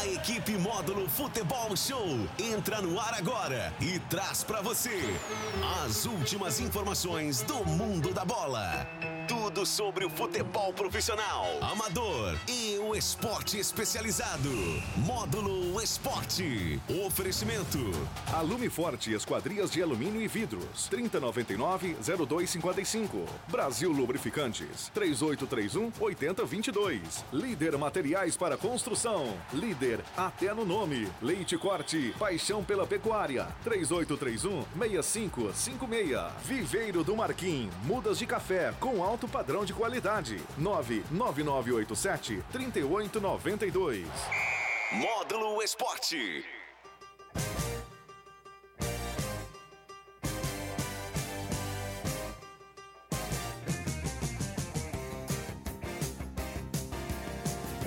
A equipe Módulo Futebol Show entra no ar agora e traz para você as últimas informações do mundo da bola. Tudo sobre o futebol profissional, amador e o esporte especializado. Módulo Esporte. Oferecimento. Alume Forte Esquadrias de Alumínio e Vidros. 3099-0255. Brasil Lubrificantes. 3831-8022. Líder Materiais para Construção. Líder até no nome. Leite Corte. Paixão pela Pecuária. 3831-6556. Viveiro do Marquim. Mudas de café com alto padrão de qualidade. 99987-3892. Módulo Esporte.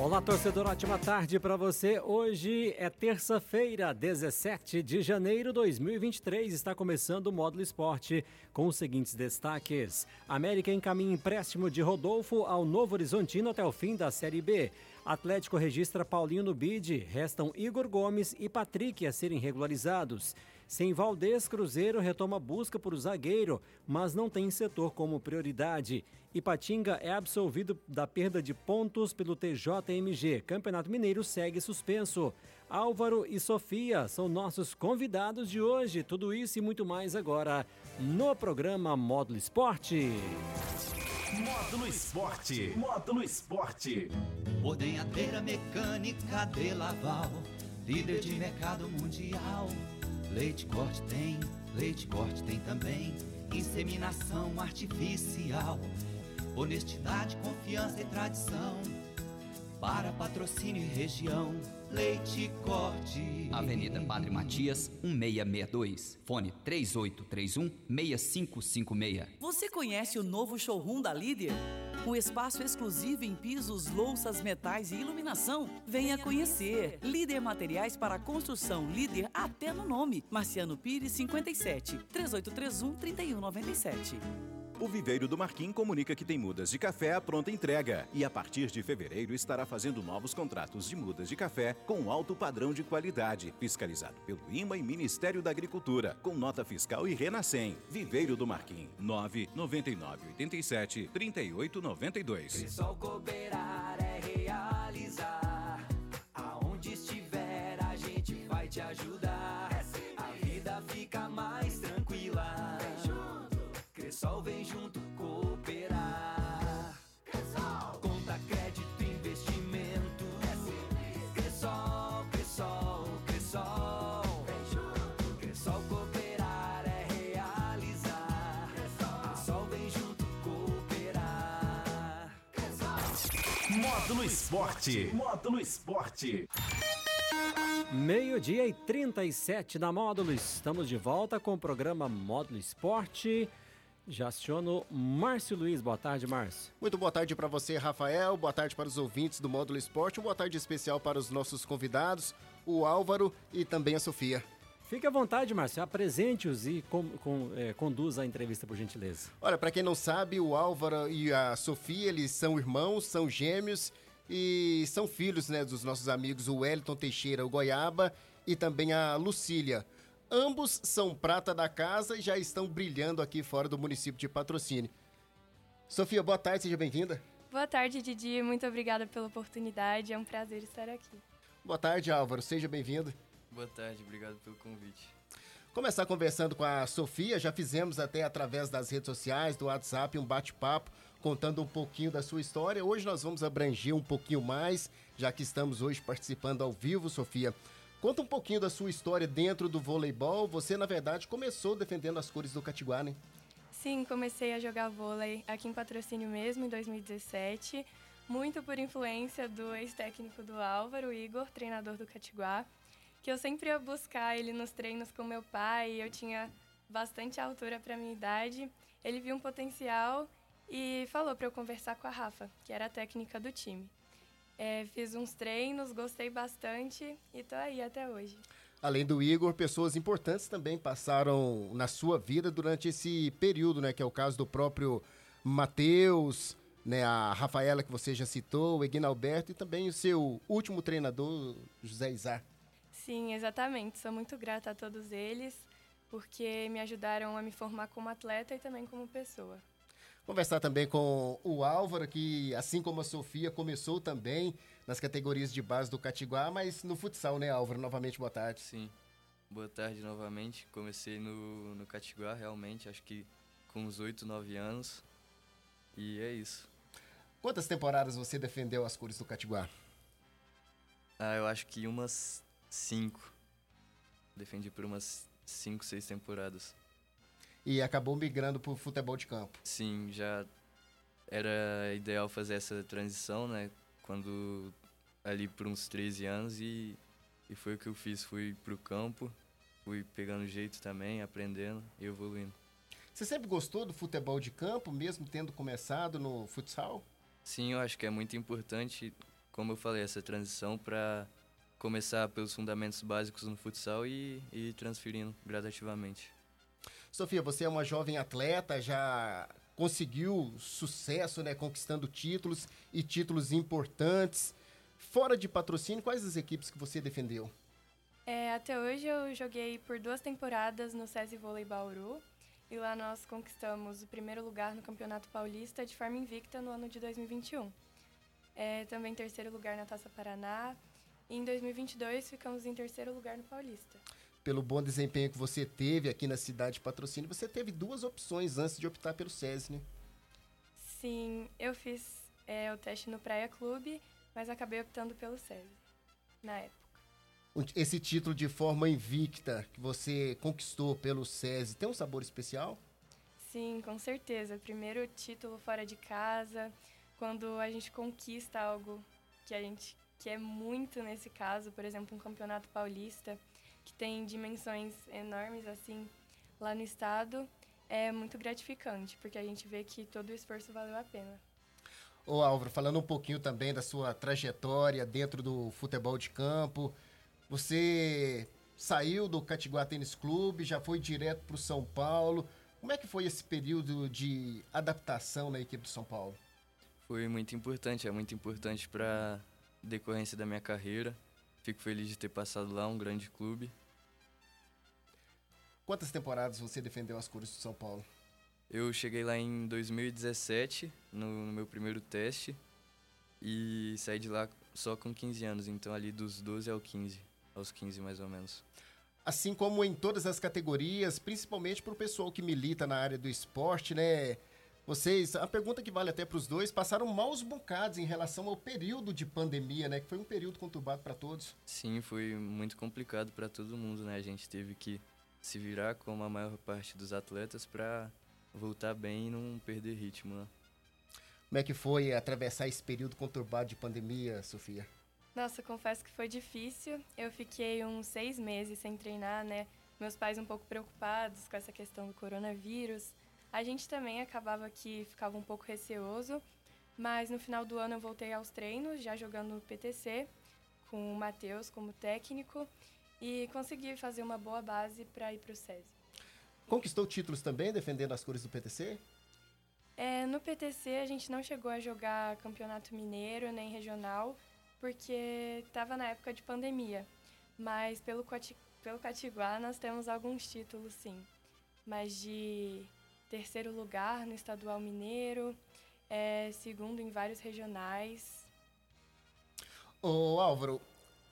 Olá, torcedor, ótima tarde para você. Hoje é terça-feira, 17 de janeiro de 2023. Está começando o Módulo Esporte com os seguintes destaques: América encaminha empréstimo de Rodolfo ao Novo Horizontino até o fim da Série B. Atlético registra Paulinho no bid. Restam Igor Gomes e Patrick a serem regularizados. Sem Valdez, Cruzeiro retoma busca por zagueiro, mas não tem setor como prioridade. Ipatinga é absolvido da perda de pontos pelo TJMG. Campeonato Mineiro segue suspenso. Álvaro e Sofia são nossos convidados de hoje. Tudo isso e muito mais agora no programa Módulo Esporte. Módulo Esporte. Módulo Esporte. Ordenhadeira mecânica de Laval, líder de mercado mundial. Leite corte tem, leite corte tem também. Inseminação artificial, honestidade, confiança e tradição. Para patrocínio e região, leite corte. Avenida Padre Matias, 1662. Fone 3831-6556. Você conhece o novo showroom da Líder? Um espaço exclusivo em pisos, louças, metais e iluminação. Venha conhecer. Líder Materiais para Construção. Líder até no nome. Marciano Pires 57 3831 3197. O Viveiro do Marquim comunica que tem mudas de café à pronta entrega e a partir de fevereiro estará fazendo novos contratos de mudas de café com alto padrão de qualidade, fiscalizado pelo IMA e Ministério da Agricultura, com nota fiscal e Renascem. Viveiro do Marquim, 99987 3892. Só cooperar é realizar. Aonde estiver, a gente vai te ajudar. A vida fica mais tranquila. Cressol vem Módulo Esporte. Módulo Esporte. Meio-dia e 37 na Módulo. Estamos de volta com o programa Módulo Esporte. Já aciono Márcio Luiz. Boa tarde, Márcio. Muito boa tarde para você, Rafael. Boa tarde para os ouvintes do Módulo Esporte. Uma boa tarde especial para os nossos convidados, o Álvaro e também a Sofia. Fique à vontade, Márcio. Apresente-os e com, com, é, conduza a entrevista, por gentileza. Olha, para quem não sabe, o Álvaro e a Sofia, eles são irmãos, são gêmeos e são filhos né, dos nossos amigos, o Wellington Teixeira, o Goiaba e também a Lucília. Ambos são prata da casa e já estão brilhando aqui fora do município de Patrocínio. Sofia, boa tarde, seja bem-vinda. Boa tarde, Didi. Muito obrigada pela oportunidade. É um prazer estar aqui. Boa tarde, Álvaro. Seja bem-vindo. Boa tarde, obrigado pelo convite. Começar conversando com a Sofia, já fizemos até através das redes sociais, do WhatsApp, um bate-papo contando um pouquinho da sua história. Hoje nós vamos abranger um pouquinho mais, já que estamos hoje participando ao vivo, Sofia. Conta um pouquinho da sua história dentro do voleibol. Você, na verdade, começou defendendo as cores do Catiguá, né? Sim, comecei a jogar vôlei aqui em patrocínio mesmo, em 2017. Muito por influência do ex-técnico do Álvaro, Igor, treinador do Catiguá. Que eu sempre ia buscar ele nos treinos com meu pai. Eu tinha bastante altura para minha idade. Ele viu um potencial e falou para eu conversar com a Rafa, que era a técnica do time. É, fiz uns treinos, gostei bastante e tô aí até hoje. Além do Igor, pessoas importantes também passaram na sua vida durante esse período, né? Que é o caso do próprio Matheus, né, a Rafaela que você já citou, o Egino Alberto e também o seu último treinador, José Izar. Sim, exatamente. Sou muito grata a todos eles, porque me ajudaram a me formar como atleta e também como pessoa. Conversar também com o Álvaro, que assim como a Sofia, começou também nas categorias de base do Catiguá, mas no futsal, né, Álvaro? Novamente, boa tarde. Sim, boa tarde novamente. Comecei no, no Catiguá, realmente, acho que com uns 8, 9 anos. E é isso. Quantas temporadas você defendeu as cores do Catiguá? Ah, eu acho que umas 5. Defendi por umas 5, 6 temporadas. E acabou migrando para o futebol de campo. Sim, já era ideal fazer essa transição, né? Quando ali por uns 13 anos e, e foi o que eu fiz. Fui pro campo, fui pegando jeito também, aprendendo e evoluindo. Você sempre gostou do futebol de campo, mesmo tendo começado no futsal? Sim, eu acho que é muito importante, como eu falei, essa transição para começar pelos fundamentos básicos no futsal e, e transferindo gradativamente. Sofia, você é uma jovem atleta, já conseguiu sucesso, né, conquistando títulos e títulos importantes. Fora de patrocínio, quais as equipes que você defendeu? É, até hoje eu joguei por duas temporadas no SESI Vôlei Bauru e lá nós conquistamos o primeiro lugar no Campeonato Paulista de forma invicta no ano de 2021. É, também terceiro lugar na Taça Paraná e em 2022 ficamos em terceiro lugar no Paulista pelo bom desempenho que você teve aqui na cidade de patrocínio, você teve duas opções antes de optar pelo SESI, né? Sim, eu fiz é, o teste no Praia Clube, mas acabei optando pelo SESI, na época. Esse título de forma invicta que você conquistou pelo SESI tem um sabor especial? Sim, com certeza. Primeiro título fora de casa, quando a gente conquista algo que a gente quer muito nesse caso, por exemplo, um campeonato paulista, que tem dimensões enormes assim lá no estado, é muito gratificante, porque a gente vê que todo o esforço valeu a pena. Ô Álvaro, falando um pouquinho também da sua trajetória dentro do futebol de campo, você saiu do Catiguá Tênis Clube, já foi direto para o São Paulo. Como é que foi esse período de adaptação na equipe do São Paulo? Foi muito importante, é muito importante para decorrência da minha carreira. Fico feliz de ter passado lá, um grande clube. Quantas temporadas você defendeu as cores do São Paulo? Eu cheguei lá em 2017, no, no, meu primeiro teste, e saí de lá só com 15 anos, então ali dos 12 ao 15, aos 15 mais ou menos. Assim como em todas as categorias, principalmente para o pessoal que milita na área do esporte, né? Vocês, a pergunta que vale até para os dois, passaram maus bocados em relação ao período de pandemia, né? Que foi um período conturbado para todos. Sim, foi muito complicado para todo mundo, né? A gente teve que se virar como a maior parte dos atletas para voltar bem e não perder ritmo, né? Como é que foi atravessar esse período conturbado de pandemia, Sofia? Nossa, confesso que foi difícil. Eu fiquei uns seis meses sem treinar, né? Meus pais um pouco preocupados com essa questão do coronavírus. A gente também acabava que ficava um pouco receoso, mas no final do ano eu voltei aos treinos, já jogando no PTC, com o Matheus como técnico, e consegui fazer uma boa base para ir para o SESI. Conquistou títulos também, defendendo as cores do PTC? É, no PTC a gente não chegou a jogar campeonato mineiro nem regional, porque estava na época de pandemia. Mas pelo, pelo Catiguá nós temos alguns títulos, sim. Mas de terceiro lugar no estadual mineiro, é, segundo em vários regionais. Ô Álvaro,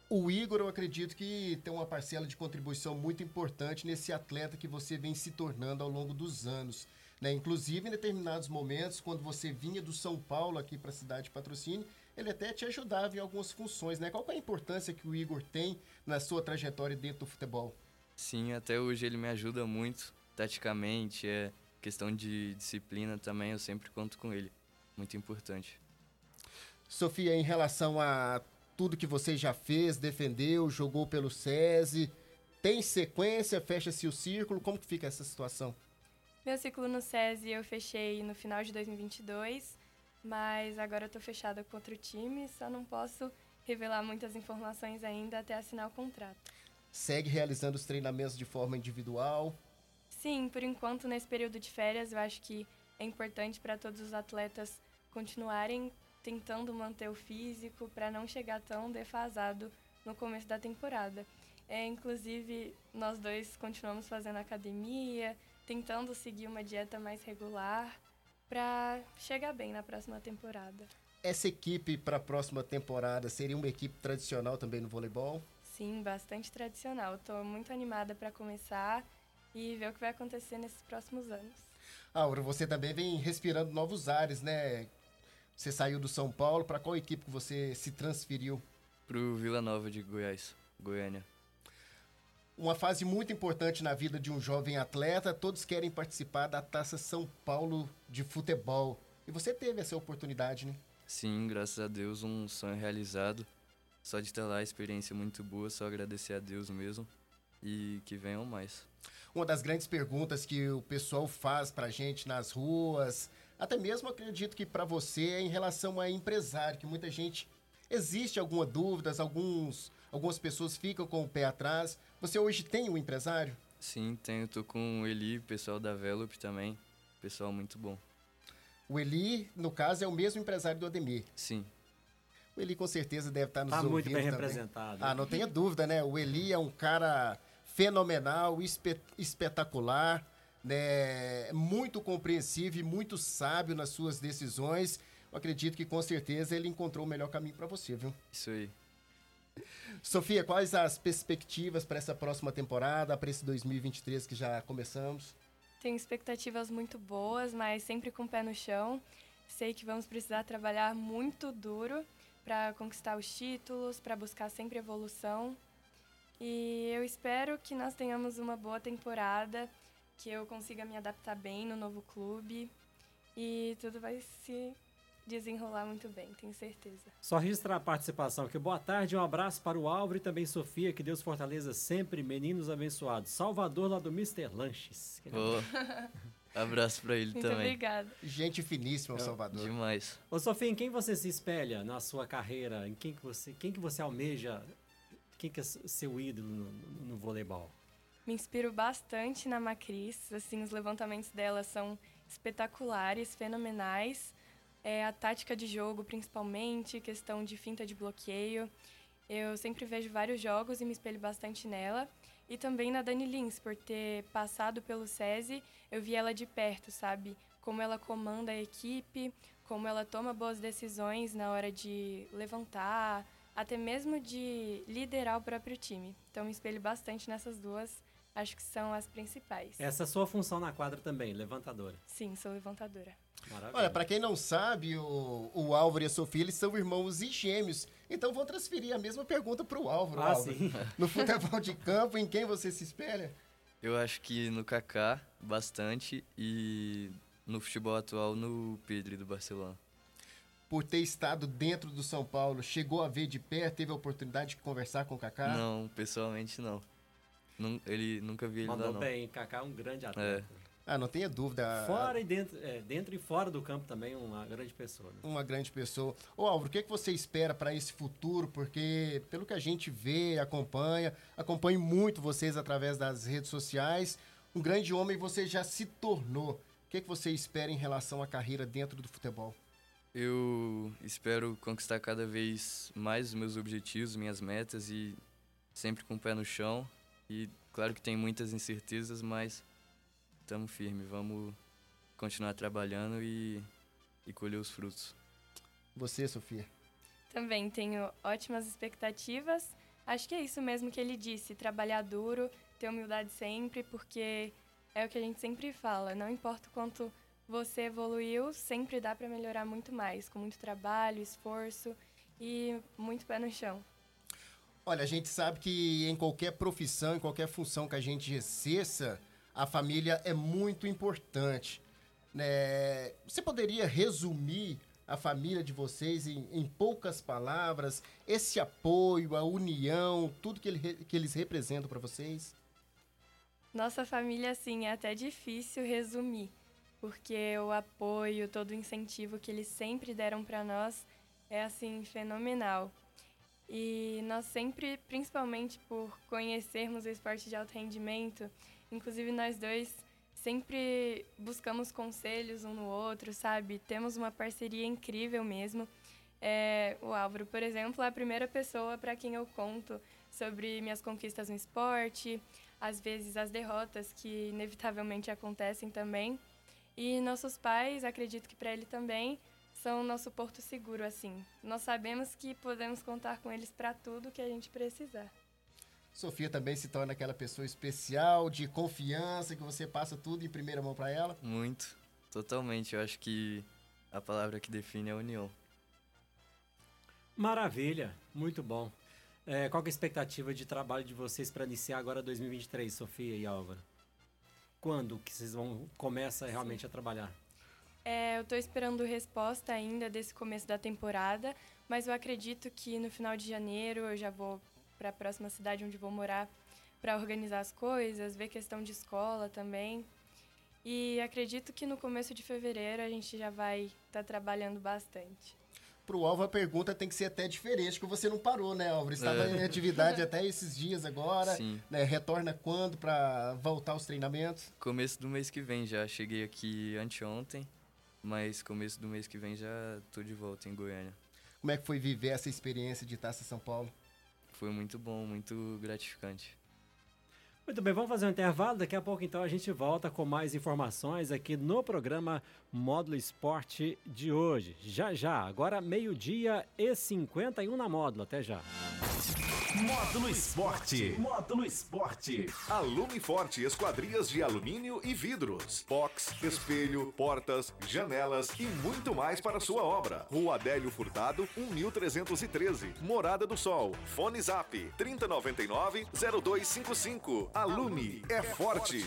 o Igor, eu acredito que tem uma parcela de contribuição muito importante nesse atleta que você vem se tornando ao longo dos anos. Né? Inclusive, em determinados momentos, quando você vinha do São Paulo aqui para a cidade de patrocínio, ele até te ajudava em algumas funções. Né? Qual é a importância que o Igor tem na sua trajetória dentro do futebol? Sim, até hoje ele me ajuda muito, taticamente, é, questão de disciplina também eu sempre conto com ele. Muito importante. Sofia, em relação a tudo que você já fez, defendeu, jogou pelo SESI, tem sequência, fecha-se o círculo, como que fica essa situação? Meu ciclo no SESI eu fechei no final de 2022, mas agora eu tô fechada com outro time, só não posso revelar muitas informações ainda até assinar o contrato. Segue realizando os treinamentos de forma individual? Sim, por enquanto, nesse período de férias, eu acho que é importante para todos os atletas continuarem tentando manter o físico para não chegar tão defasado no começo da temporada. É, inclusive, nós dois continuamos fazendo academia, tentando seguir uma dieta mais regular para chegar bem na próxima temporada. Essa equipe para a próxima temporada seria uma equipe tradicional também no voleibol? Sim, bastante tradicional. Estou muito animada para começar e ver o que vai acontecer nesses próximos anos. Aura, você também vem respirando novos ares, né? Você saiu do São Paulo, para qual equipe que você se transferiu? Pro Vila Nova de Goiás, Goiânia. Uma fase muito importante na vida de um jovem atleta, todos querem participar da Taça São Paulo de futebol. E você teve essa oportunidade, né? Sim, graças a Deus, um sonho realizado. Só de estar lá, experiência muito boa, só agradecer a Deus mesmo e que venham mais. Uma das grandes perguntas que o pessoal faz pra gente nas ruas, até mesmo acredito que para você é em relação a empresário, que muita gente existe alguma dúvida, alguns algumas pessoas ficam com o pé atrás. Você hoje tem um empresário? Sim, tenho. Tô com o Eli, pessoal da Velop também. Pessoal muito bom. O Eli, no caso, é o mesmo empresário do Ademir. Sim. O Eli com certeza deve estar nos tá ouvindo muito bem também. representado. Ah, não tenha dúvida, né? O Eli é um cara fenomenal, espe espetacular, né? Muito compreensivo e muito sábio nas suas decisões. Eu acredito que com certeza ele encontrou o melhor caminho para você, viu? Isso aí. Sofia, quais as perspectivas para essa próxima temporada, para esse 2023 que já começamos? Tenho expectativas muito boas, mas sempre com o pé no chão. Sei que vamos precisar trabalhar muito duro para conquistar os títulos, para buscar sempre evolução. E eu espero que nós tenhamos uma boa temporada, que eu consiga me adaptar bem no novo clube e tudo vai se desenrolar muito bem, tenho certeza. Só registrar a participação aqui. Boa tarde, um abraço para o Álvaro e também Sofia, que Deus fortaleça sempre, meninos abençoados. Salvador lá do Mr. Lanches. Oh, abraço para ele muito também. obrigada. Gente finíssima, É, Salvador. Demais. Ô Sofia, em quem você se espelha na sua carreira? Em quem que você, quem que você almeja? Quem que é seu ídolo no, no, no voleibol? Me inspiro bastante na Macris, assim, os levantamentos dela são espetaculares, fenomenais. É, a tática de jogo, principalmente, questão de finta de bloqueio. Eu sempre vejo vários jogos e me espelho bastante nela. E também na Dani Lins, por ter passado pelo SESI, eu vi ela de perto, sabe? Como ela comanda a equipe, como ela toma boas decisões na hora de levantar, até mesmo de liderar o próprio time. Então, me espelho bastante nessas duas, acho que são as principais. Essa é a sua função na quadra também, levantadora. Sim, sou levantadora. Maravilha. Olha, para quem não sabe, o, o Álvaro e a Sofia, eles são irmãos e gêmeos. Então vou transferir a mesma pergunta para o Álvaro. Ah, Álvaro. sim. No futebol de campo, em quem você se espelha? Eu acho que no Kaká, bastante, e no futebol atual, no Pedro do Barcelona. Por ter estado dentro do São Paulo, chegou a ver de perto, teve a oportunidade de conversar com o Kaká? Não, pessoalmente não. Ele nunca vi ele lá, Mandou não. bem, Kaká é um grande atleta. Ah, não tenha dúvida. Fora e dentro, é, dentro e fora do campo também, uma grande pessoa. né? Uma grande pessoa. Ô Álvaro, o que, é que você espera para esse futuro? Porque, pelo que a gente vê, acompanha, acompanha muito vocês através das redes sociais. Um grande homem você já se tornou. O que, é que você espera em relação à carreira dentro do futebol? Eu espero conquistar cada vez mais os meus objetivos, minhas metas e sempre com o pé no chão. E claro que tem muitas incertezas, mas estamos firmes. Vamos continuar trabalhando e, e colher os frutos. Você, Sofia? Também tenho ótimas expectativas. Acho que é isso mesmo que ele disse: trabalhar duro, ter humildade sempre, porque é o que a gente sempre fala. Não importa o quanto você evoluiu, sempre dá para melhorar muito mais, com muito trabalho, esforço e muito pé no chão. Olha, a gente sabe que em qualquer profissão, em qualquer função que a gente exerça, a família é muito importante. Né? Você poderia resumir a família de vocês em, em poucas palavras, esse apoio, a união, tudo que, ele, que eles representam para vocês? Nossa família, assim, é até difícil resumir, porque o apoio, todo o incentivo que eles sempre deram para nós é, assim, fenomenal. E nós sempre, principalmente por conhecermos o esporte de alto rendimento, inclusive nós dois sempre buscamos conselhos um no outro, sabe? Temos uma parceria incrível mesmo. É, o Álvaro, por exemplo, é a primeira pessoa para quem eu conto sobre minhas conquistas no esporte, às vezes as derrotas que inevitavelmente acontecem também. E nossos pais, acredito que para ele também, são nosso porto seguro assim. Nós sabemos que podemos contar com eles para tudo que a gente precisar. Sofia também se torna aquela pessoa especial, de confiança, que você passa tudo em primeira mão para ela? Muito, totalmente. Eu acho que a palavra que define é a união. Maravilha, muito bom. É, qual é a expectativa de trabalho de vocês para iniciar agora 2023, Sofia e Álvaro? Quando que vocês vão começa realmente a trabalhar? É, eu estou esperando resposta ainda desse começo da temporada, mas eu acredito que no final de janeiro eu já vou para a próxima cidade onde vou morar para organizar as coisas, ver questão de escola também. E acredito que no começo de fevereiro a gente já vai estar tá trabalhando bastante. Para o Álvaro a pergunta tem que ser até diferente, que você não parou, né, Álvaro? Estava é. em atividade até esses dias agora. Sim. Né? Retorna quando para voltar aos treinamentos? Começo do mês que vem já. Cheguei aqui anteontem, mas começo do mês que vem já estou de volta em Goiânia. Como é que foi viver essa experiência de Taça São Paulo? foi muito bom, muito gratificante. Muito bem, vamos fazer um intervalo. Daqui a pouco, então, a gente volta com mais informações aqui no programa Módulo Esporte de hoje. Já, já. Agora, meio-dia e 51 na Módulo. Até já. Módulo Esporte. Módulo Esporte. Alume Forte Esquadrias de alumínio e vidros. Box, espelho, portas, janelas e muito mais para sua obra. Rua Adélio Furtado, 1313. Morada do Sol. Fone Zap 3099 0255. Alume é forte.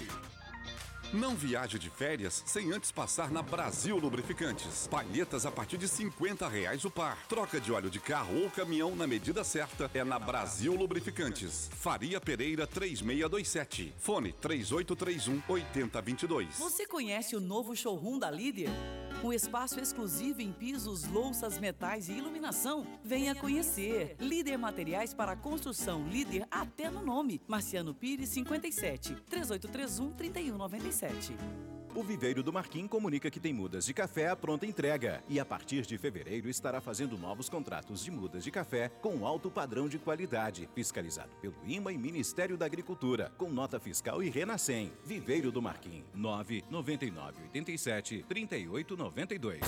Não viaje de férias sem antes passar na Brasil Lubrificantes. Palhetas a partir de 50 reais o par. Troca de óleo de carro ou caminhão na medida certa é na Brasil Lubrificantes. Faria Pereira 3627. Fone 3831 8022. Você conhece o novo showroom da Líder? O espaço exclusivo em pisos, louças, metais e iluminação. Venha conhecer. Líder Materiais para Construção. Líder até no nome. Marciano Pires 57 3831 3197. O Viveiro do Marquim comunica que tem mudas de café à pronta entrega e a partir de fevereiro estará fazendo novos contratos de mudas de café com alto padrão de qualidade, fiscalizado pelo IMA e Ministério da Agricultura, com nota fiscal e Renascem. Viveiro do Marquim, 99987 3892.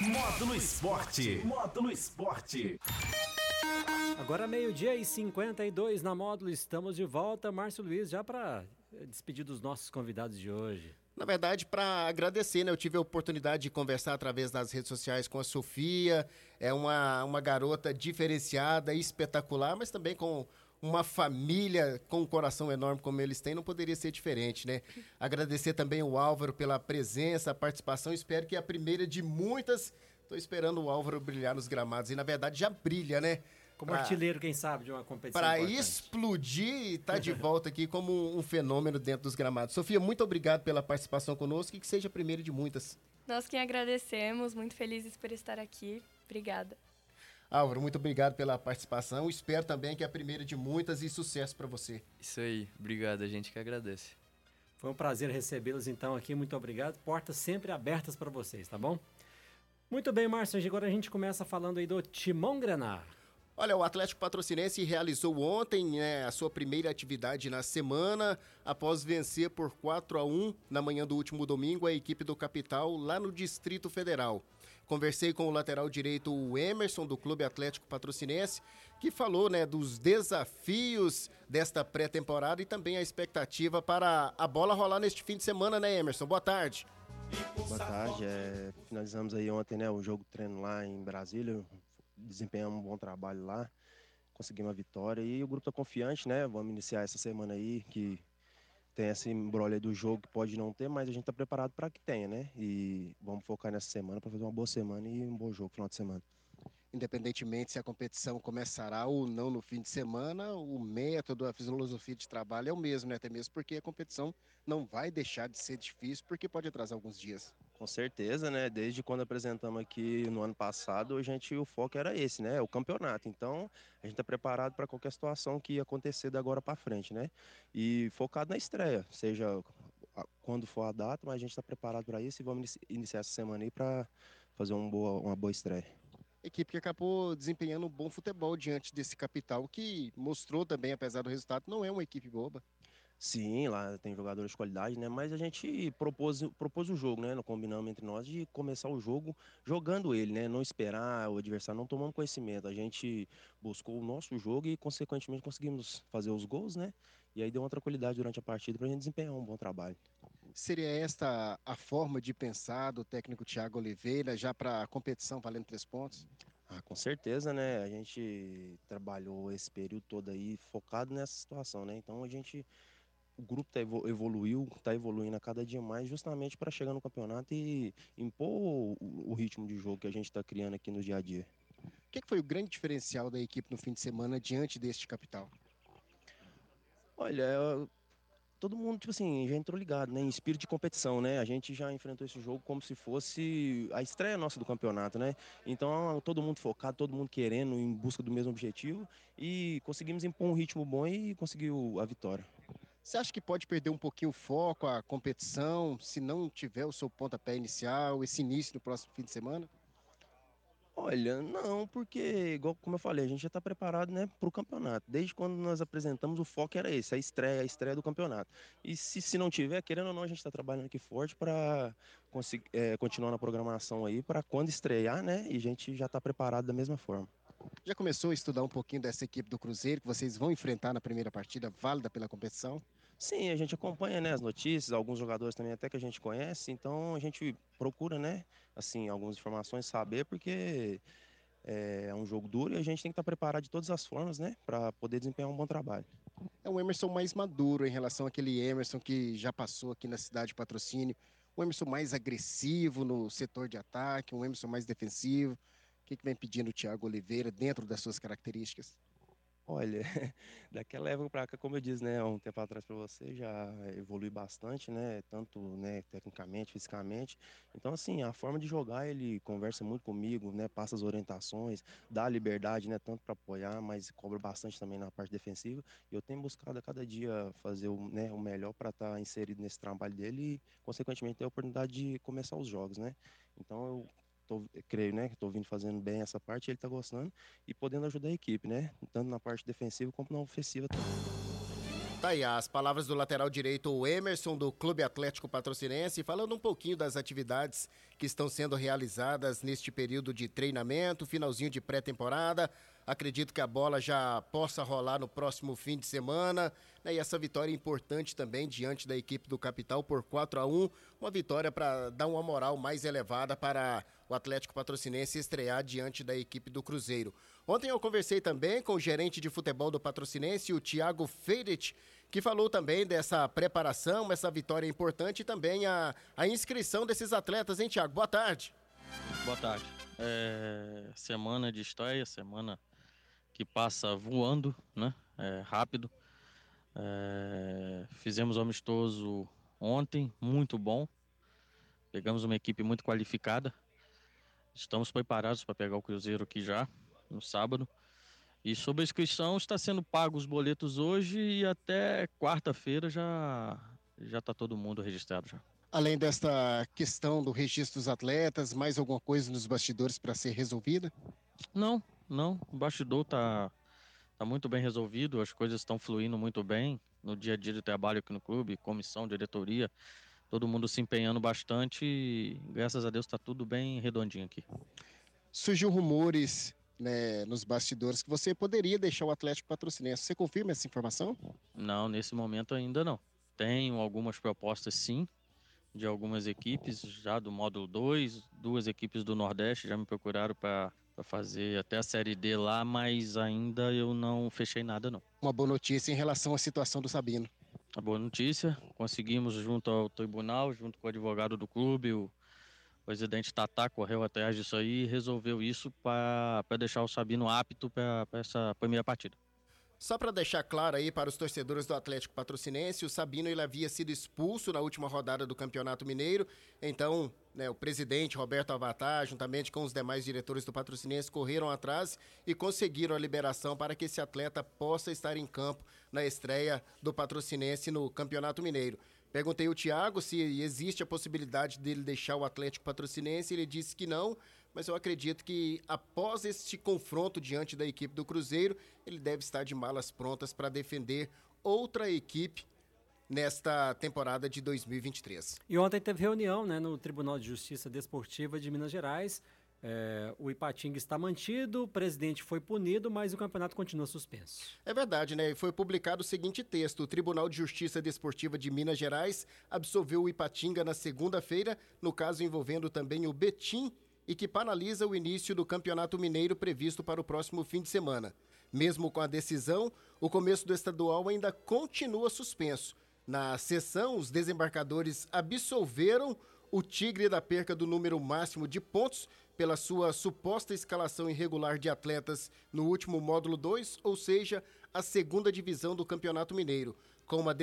Módulo Esporte. Módulo Esporte. Agora meio-dia e 52 na Módulo, estamos de volta. Márcio Luiz, já para despedir dos nossos convidados de hoje. Na verdade, para agradecer, né? Eu tive a oportunidade de conversar através das redes sociais com a Sofia. É uma, uma garota diferenciada, espetacular, mas também com uma família com um coração enorme como eles têm, não poderia ser diferente, né? Agradecer também o Álvaro pela presença, a participação. Espero que é a primeira de muitas. Estou esperando o Álvaro brilhar nos gramados. E, na verdade, já brilha, né? Como pra, artilheiro, quem sabe, de uma competição. Para explodir e estar tá de volta aqui como um, um, fenômeno dentro dos gramados. Sofia, muito obrigado pela participação conosco e que seja a primeira de muitas. Nós quem agradecemos, muito felizes por estar aqui. Obrigada. Álvaro, muito obrigado pela participação. Espero também que é a primeira de muitas e sucesso para você. Isso aí, obrigado, a gente que agradece. Foi um prazer recebê-los então aqui, muito obrigado. Portas sempre abertas para vocês, tá bom? Muito bem, Márcio, agora a gente começa falando aí do Timão Granar. Olha, o Atlético Patrocinense realizou ontem né, a sua primeira atividade na semana, após vencer por 4 a 1 na manhã do último domingo a equipe do Capital, lá no Distrito Federal. Conversei com o lateral direito o Emerson, do Clube Atlético Patrocinense, que falou né, dos desafios desta pré-temporada e também a expectativa para a bola rolar neste fim de semana, né, Emerson? Boa tarde. Boa tarde. É, finalizamos aí ontem né, o jogo treino lá em Brasília, desempenhamos um bom trabalho lá, conseguimos uma vitória e o grupo está confiante, né? Vamos iniciar essa semana aí que tem essa embrolha do jogo que pode não ter, mas a gente está preparado para que tenha, né? E vamos focar nessa semana para fazer uma boa semana e um bom jogo final de semana. Independentemente se a competição começará ou não no fim de semana, o método, a filosofia de trabalho é o mesmo, né? Até mesmo porque a competição não vai deixar de ser difícil, porque pode atrasar alguns dias. Com certeza, né? Desde quando apresentamos aqui no ano passado, a gente o foco era esse, né? O campeonato. Então, a gente está preparado para qualquer situação que ia acontecer da agora para frente, né? E focado na estreia, seja quando for a data, mas a gente está preparado para isso e vamos iniciar essa semana aí para fazer um boa, uma boa estreia. Equipe que acabou desempenhando um bom futebol diante desse capital, que mostrou também, apesar do resultado, não é uma equipe boba. Sim, lá tem jogadores de qualidade, né? Mas a gente propôs, propôs o jogo, né? Combinamos entre nós de começar o jogo jogando ele, né? Não esperar o adversário, não tomando conhecimento. A gente buscou o nosso jogo e, consequentemente, conseguimos fazer os gols, né? E aí deu uma tranquilidade durante a partida para a gente desempenhar um bom trabalho. Seria esta a forma de pensar do técnico Thiago Oliveira já para a competição valendo três pontos? Ah, com certeza, né? A gente trabalhou esse período todo aí focado nessa situação, né? Então a gente o grupo tá evoluiu, está evoluindo a cada dia mais, justamente para chegar no campeonato e impor o, o, ritmo de jogo que a gente está criando aqui no dia a dia. O que, que, foi o grande diferencial da equipe no fim de semana diante deste capital? Olha, todo mundo, tipo assim, já entrou ligado, né? Em espírito de competição, né? A gente já enfrentou esse jogo como se fosse a estreia nossa do campeonato, né? Então, todo mundo focado, todo mundo querendo, em busca do mesmo objetivo. E conseguimos impor um ritmo bom e conseguiu a vitória. Você acha que pode perder um pouquinho o foco, a competição, se não tiver o seu pontapé inicial, esse início no próximo fim de semana? Olha, não, porque, igual como eu falei, a gente já está preparado né, para o campeonato. Desde quando nós apresentamos, o foco era esse, a estreia, a estreia do campeonato. E se, se não tiver, querendo ou não, a gente está trabalhando aqui forte para é, continuar na programação aí, para quando estrear, né? E a gente já está preparado da mesma forma. Já começou a estudar um pouquinho dessa equipe do Cruzeiro que vocês vão enfrentar na primeira partida válida pela competição? Sim, a gente acompanha né, as notícias, alguns jogadores também até que a gente conhece, então a gente procura, né, assim, algumas informações saber, porque é, é um jogo duro e a gente tem que estar preparado de todas as formas, né, para poder desempenhar um bom trabalho. É um Emerson mais maduro em relação àquele Emerson que já passou aqui na cidade de patrocínio, um Emerson mais agressivo no setor de ataque, um Emerson mais defensivo. Que, que vem pedindo o Thiago Oliveira dentro das suas características? Olha, daquela época para cá, como eu disse, né, um tempo atrás para você, já evolui bastante, né, tanto, né, tecnicamente, fisicamente. Então, assim, a forma de jogar, ele conversa muito comigo, né, passa as orientações, dá liberdade, né, tanto para apoiar, mas cobra bastante também na parte defensiva. E eu tenho buscado a cada dia fazer o, né, o melhor para estar tá inserido nesse trabalho dele e, consequentemente, ter a oportunidade de começar os jogos, né. Então, eu tô, creio, né, que estou vindo fazendo bem essa parte, ele está gostando e podendo ajudar a equipe, né, tanto na parte defensiva como na ofensiva também. Tá aí as palavras do lateral direito o Emerson do Clube Atlético Patrocinense, falando um pouquinho das atividades que estão sendo realizadas neste período de treinamento, finalzinho de pré-temporada. Acredito que a bola já possa rolar no próximo fim de semana. Né? E essa vitória é importante também diante da equipe do Capital por 4 a 1 Uma vitória para dar uma moral mais elevada para o Atlético Patrocinense estrear diante da equipe do Cruzeiro. Ontem eu conversei também com o gerente de futebol do Patrocinense, o Thiago Feiret, que falou também dessa preparação, essa vitória importante e também a, a inscrição desses atletas, hein, Thiago? Boa tarde. Boa tarde. É, semana de estreia, semana que passa voando, né? É, rápido. É, fizemos o amistoso ontem, muito bom. Pegamos uma equipe muito qualificada. Estamos preparados para pegar o Cruzeiro aqui já, no sábado. E sobre a inscrição, está sendo pago os boletos hoje e até quarta-feira já já está todo mundo registrado já. Além desta questão do registro dos atletas, mais alguma coisa nos bastidores para ser resolvida? Não, não. O bastidor está tá muito bem resolvido, as coisas estão fluindo muito bem no dia a dia de trabalho aqui no clube, comissão, diretoria, todo mundo se empenhando bastante e graças a Deus está tudo bem redondinho aqui. Surgiu rumores né, nos bastidores que você poderia deixar o Atlético Patrocinense. Você confirma essa informação? Não, nesse momento ainda não. Tenho algumas propostas sim, de algumas equipes já do módulo 2, duas equipes do Nordeste já me procuraram para fazer até a Série D lá, mas ainda eu não fechei nada não. Uma boa notícia em relação à situação do Sabino. A boa notícia, conseguimos junto ao tribunal, junto com o advogado do clube, o presidente Tatá correu atrás disso aí e resolveu isso para deixar o Sabino apto para essa primeira partida. Só para deixar claro aí para os torcedores do Atlético Patrocinense, o Sabino ele havia sido expulso na última rodada do Campeonato Mineiro. Então, né, o presidente Roberto Avatar, juntamente com os demais diretores do Patrocinense, correram atrás e conseguiram a liberação para que esse atleta possa estar em campo na estreia do Patrocinense no Campeonato Mineiro. Perguntei ao Thiago se existe a possibilidade dele deixar o Atlético Patrocinense, ele disse que não, mas eu acredito que após este confronto diante da equipe do Cruzeiro, ele deve estar de malas prontas para defender outra equipe nesta temporada de 2023. E ontem teve reunião né, no Tribunal de Justiça Desportiva de Minas Gerais. É, o Ipatinga está mantido, o presidente foi punido, mas o campeonato continua suspenso. É verdade, né? Foi publicado o seguinte texto: o Tribunal de Justiça Desportiva de Minas Gerais absolveu o Ipatinga na segunda-feira, no caso envolvendo também o Betim, e que paralisa o início do Campeonato Mineiro previsto para o próximo fim de semana. Mesmo com a decisão, o começo do estadual ainda continua suspenso. Na sessão, os desembarcadores absolveram o Tigre da perca do número máximo de pontos pela sua suposta escalação irregular de atletas no último módulo 2, ou seja, a segunda divisão do Campeonato Mineiro. Como a,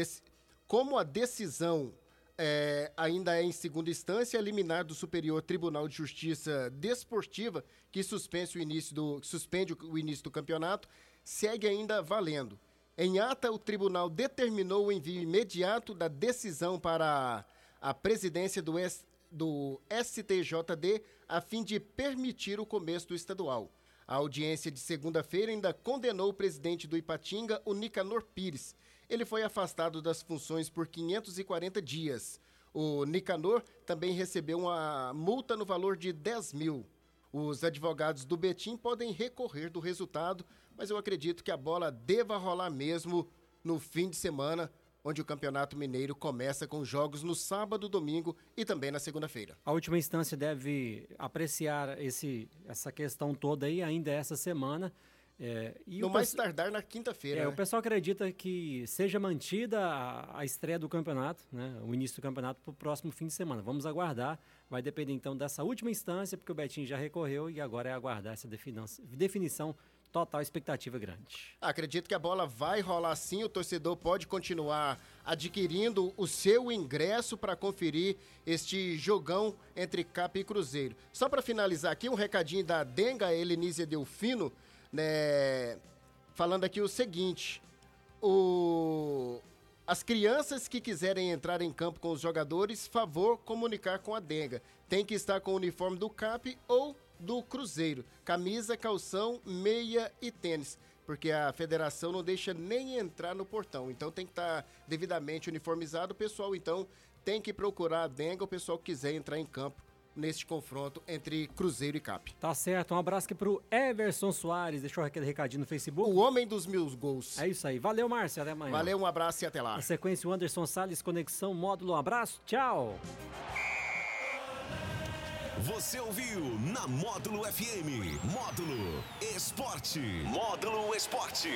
Como a decisão é, ainda é em segunda instância, liminar do Superior Tribunal de Justiça Desportiva, que suspende o início do, suspende o início do campeonato, segue ainda valendo. Em ata, o tribunal determinou o envio imediato da decisão para a presidência do, S, do STJD a fim de permitir o começo do estadual. A audiência de segunda-feira ainda condenou o presidente do Ipatinga, o Nicanor Pires. Ele foi afastado das funções por 540 dias. O Nicanor também recebeu uma multa no valor de 10 mil. Os advogados do Betim podem recorrer do resultado, mas eu acredito que a bola deva rolar mesmo no fim de semana, onde o Campeonato Mineiro começa com jogos no sábado, domingo e também na segunda-feira. A última instância deve apreciar esse, essa questão toda aí ainda essa semana. É, no mais tardar na quinta-feira. É, né? O pessoal acredita que seja mantida a, a estreia do campeonato, né, o início do campeonato para o próximo fim de semana. Vamos aguardar. Vai depender então dessa última instância, porque o Betinho já recorreu e agora é aguardar essa definição total expectativa grande. Acredito que a bola vai rolar sim, o torcedor pode continuar adquirindo o seu ingresso para conferir este jogão entre Cap e Cruzeiro. Só para finalizar aqui, um recadinho da Denga Helenísia Delfino, né, falando aqui o seguinte, o... As crianças que quiserem entrar em campo com os jogadores, favor comunicar com a Denga. Tem que estar com o uniforme do CAP ou do Cruzeiro. Camisa, calção, meia e tênis. Porque a federação não deixa nem entrar no portão. Então tem que estar tá devidamente uniformizado. O pessoal, então, tem que procurar a denga, o pessoal que quiser entrar em campo neste confronto entre Cruzeiro e Cap. Tá certo, um abraço aqui pro Everson Soares, deixou aquele recadinho no Facebook. O homem dos mil gols. É isso aí, valeu Márcio, até amanhã. Valeu, um abraço e até lá. Na sequência, o Anderson Salles, Conexão Módulo, um abraço, tchau. Você ouviu na Módulo FM. Módulo Esporte. Módulo Esporte.